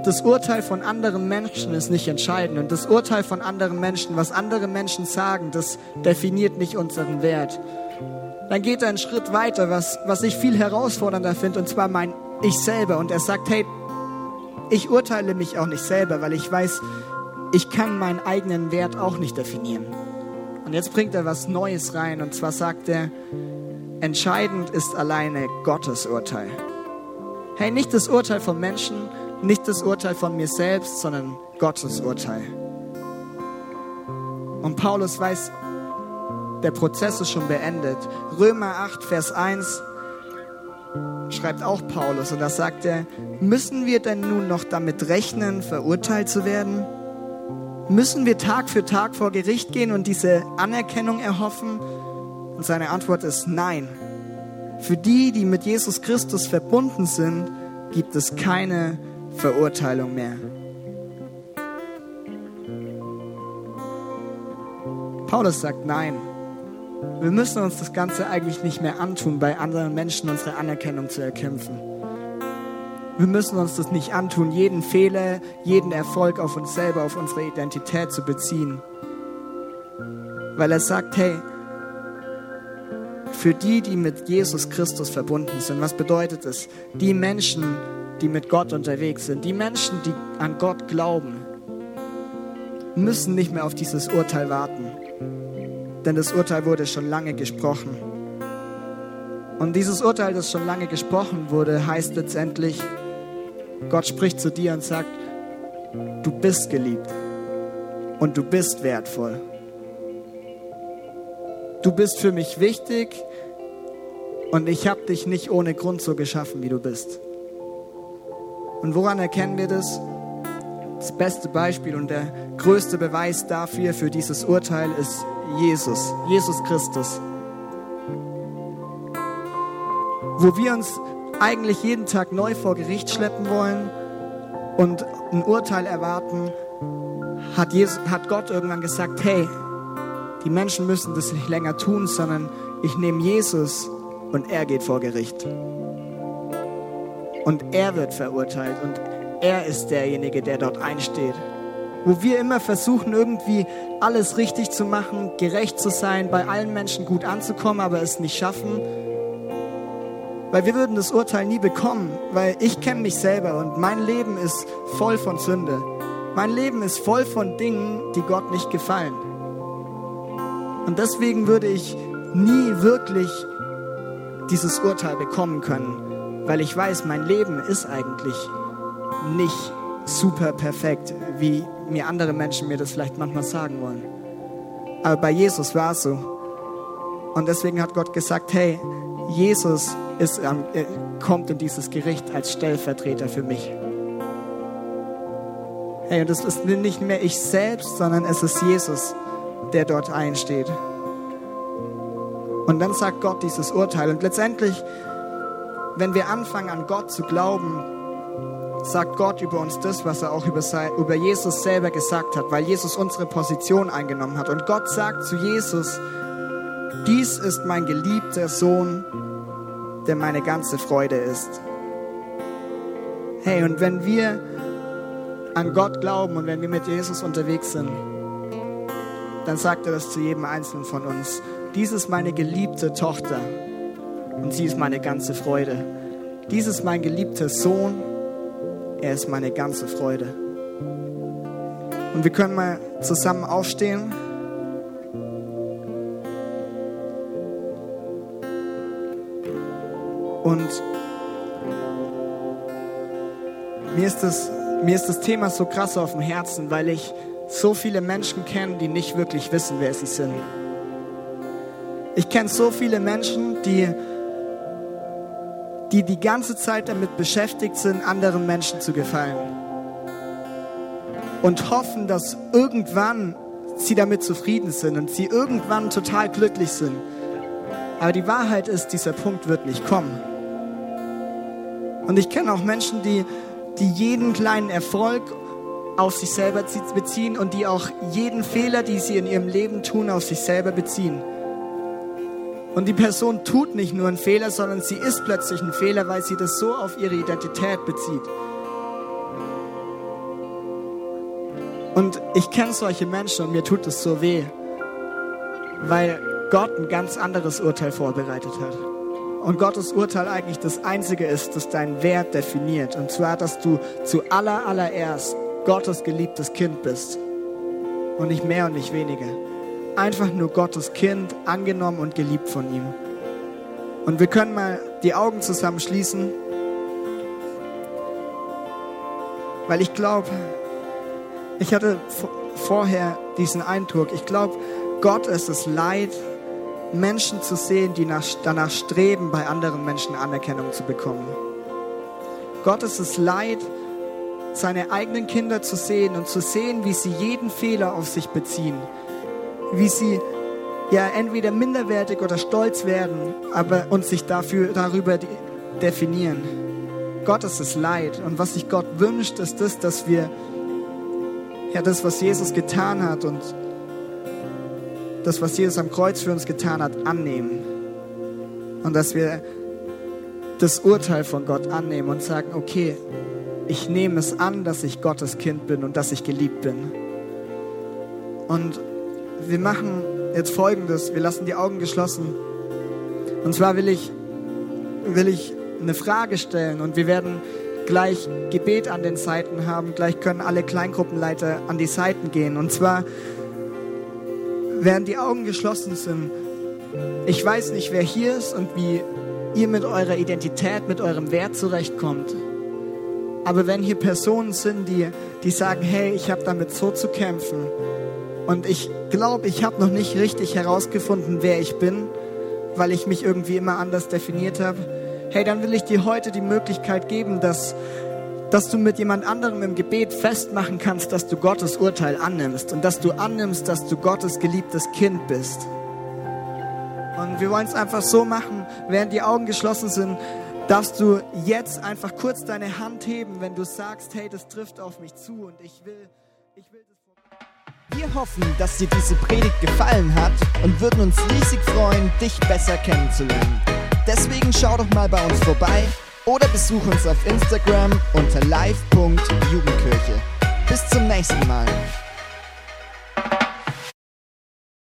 das Urteil von anderen Menschen ist nicht entscheidend. Und das Urteil von anderen Menschen, was andere Menschen sagen, das definiert nicht unseren Wert. Dann geht er einen Schritt weiter, was, was ich viel herausfordernder finde, und zwar mein Ich selber. Und er sagt, hey, ich urteile mich auch nicht selber, weil ich weiß, ich kann meinen eigenen Wert auch nicht definieren. Und jetzt bringt er was Neues rein, und zwar sagt er, entscheidend ist alleine Gottes Urteil. Hey, nicht das Urteil von Menschen, nicht das Urteil von mir selbst, sondern Gottes Urteil. Und Paulus weiß, der Prozess ist schon beendet. Römer 8, Vers 1 schreibt auch Paulus und da sagt er, müssen wir denn nun noch damit rechnen, verurteilt zu werden? Müssen wir Tag für Tag vor Gericht gehen und diese Anerkennung erhoffen? Und seine Antwort ist nein. Für die, die mit Jesus Christus verbunden sind, gibt es keine Verurteilung mehr. Paulus sagt nein. Wir müssen uns das Ganze eigentlich nicht mehr antun, bei anderen Menschen unsere Anerkennung zu erkämpfen. Wir müssen uns das nicht antun, jeden Fehler, jeden Erfolg auf uns selber, auf unsere Identität zu beziehen. Weil er sagt, hey, für die, die mit Jesus Christus verbunden sind. Was bedeutet es? Die Menschen, die mit Gott unterwegs sind, die Menschen, die an Gott glauben, müssen nicht mehr auf dieses Urteil warten. Denn das Urteil wurde schon lange gesprochen. Und dieses Urteil, das schon lange gesprochen wurde, heißt letztendlich, Gott spricht zu dir und sagt, du bist geliebt und du bist wertvoll. Du bist für mich wichtig und ich habe dich nicht ohne Grund so geschaffen, wie du bist. Und woran erkennen wir das? Das beste Beispiel und der größte Beweis dafür, für dieses Urteil, ist Jesus, Jesus Christus. Wo wir uns eigentlich jeden Tag neu vor Gericht schleppen wollen und ein Urteil erwarten, hat, Jesus, hat Gott irgendwann gesagt, hey, die Menschen müssen das nicht länger tun, sondern ich nehme Jesus und er geht vor Gericht. Und er wird verurteilt und er ist derjenige, der dort einsteht. Wo wir immer versuchen, irgendwie alles richtig zu machen, gerecht zu sein, bei allen Menschen gut anzukommen, aber es nicht schaffen. Weil wir würden das Urteil nie bekommen, weil ich kenne mich selber und mein Leben ist voll von Sünde. Mein Leben ist voll von Dingen, die Gott nicht gefallen. Und deswegen würde ich nie wirklich dieses Urteil bekommen können, weil ich weiß, mein Leben ist eigentlich nicht super perfekt, wie mir andere Menschen mir das vielleicht manchmal sagen wollen. Aber bei Jesus war es so. Und deswegen hat Gott gesagt, hey, Jesus ist, äh, kommt in dieses Gericht als Stellvertreter für mich. Hey, und es ist nicht mehr ich selbst, sondern es ist Jesus, der dort einsteht. Und dann sagt Gott dieses Urteil. Und letztendlich, wenn wir anfangen an Gott zu glauben, sagt Gott über uns das, was er auch über, über Jesus selber gesagt hat, weil Jesus unsere Position eingenommen hat. Und Gott sagt zu Jesus, dies ist mein geliebter Sohn, der meine ganze Freude ist. Hey, und wenn wir an Gott glauben und wenn wir mit Jesus unterwegs sind, dann sagt er das zu jedem Einzelnen von uns. Dies ist meine geliebte Tochter und sie ist meine ganze Freude. Dies ist mein geliebter Sohn, er ist meine ganze Freude. Und wir können mal zusammen aufstehen. Und mir ist, das, mir ist das Thema so krass auf dem Herzen, weil ich so viele Menschen kenne, die nicht wirklich wissen, wer sie sind. Ich kenne so viele Menschen, die, die die ganze Zeit damit beschäftigt sind, anderen Menschen zu gefallen. Und hoffen, dass irgendwann sie damit zufrieden sind und sie irgendwann total glücklich sind. Aber die Wahrheit ist, dieser Punkt wird nicht kommen. Und ich kenne auch Menschen, die, die jeden kleinen Erfolg auf sich selber beziehen und die auch jeden Fehler, die sie in ihrem Leben tun, auf sich selber beziehen. Und die Person tut nicht nur einen Fehler, sondern sie ist plötzlich ein Fehler, weil sie das so auf ihre Identität bezieht. Und ich kenne solche Menschen und mir tut es so weh, weil Gott ein ganz anderes Urteil vorbereitet hat. Und Gottes Urteil eigentlich das Einzige ist, das deinen Wert definiert. Und zwar, dass du zu aller, Gottes geliebtes Kind bist. Und nicht mehr und nicht weniger. Einfach nur Gottes Kind, angenommen und geliebt von ihm. Und wir können mal die Augen zusammen schließen. Weil ich glaube, ich hatte vorher diesen Eindruck, ich glaube, Gott ist es leid, Menschen zu sehen, die nach, danach streben, bei anderen Menschen Anerkennung zu bekommen. Gott ist es leid, seine eigenen Kinder zu sehen und zu sehen, wie sie jeden Fehler auf sich beziehen, wie sie ja entweder minderwertig oder stolz werden, aber und sich dafür darüber definieren. Gott ist es leid und was sich Gott wünscht, ist das, dass wir ja das, was Jesus getan hat und das, was Jesus am Kreuz für uns getan hat, annehmen. Und dass wir das Urteil von Gott annehmen und sagen, okay, ich nehme es an, dass ich Gottes Kind bin und dass ich geliebt bin. Und wir machen jetzt Folgendes, wir lassen die Augen geschlossen. Und zwar will ich, will ich eine Frage stellen und wir werden gleich Gebet an den Seiten haben. Gleich können alle Kleingruppenleiter an die Seiten gehen. Und zwar während die Augen geschlossen sind, ich weiß nicht, wer hier ist und wie ihr mit eurer Identität, mit eurem Wert zurechtkommt. Aber wenn hier Personen sind, die, die sagen, hey, ich habe damit so zu kämpfen und ich glaube, ich habe noch nicht richtig herausgefunden, wer ich bin, weil ich mich irgendwie immer anders definiert habe, hey, dann will ich dir heute die Möglichkeit geben, dass dass du mit jemand anderem im Gebet festmachen kannst, dass du Gottes Urteil annimmst und dass du annimmst, dass du Gottes geliebtes Kind bist. Und wir wollen es einfach so machen, während die Augen geschlossen sind, darfst du jetzt einfach kurz deine Hand heben, wenn du sagst, hey, das trifft auf mich zu und ich will, ich will das. Wir hoffen, dass dir diese Predigt gefallen hat und würden uns riesig freuen, dich besser kennenzulernen. Deswegen schau doch mal bei uns vorbei oder besuch uns auf Instagram unter live.jugendkirche. Bis zum nächsten Mal.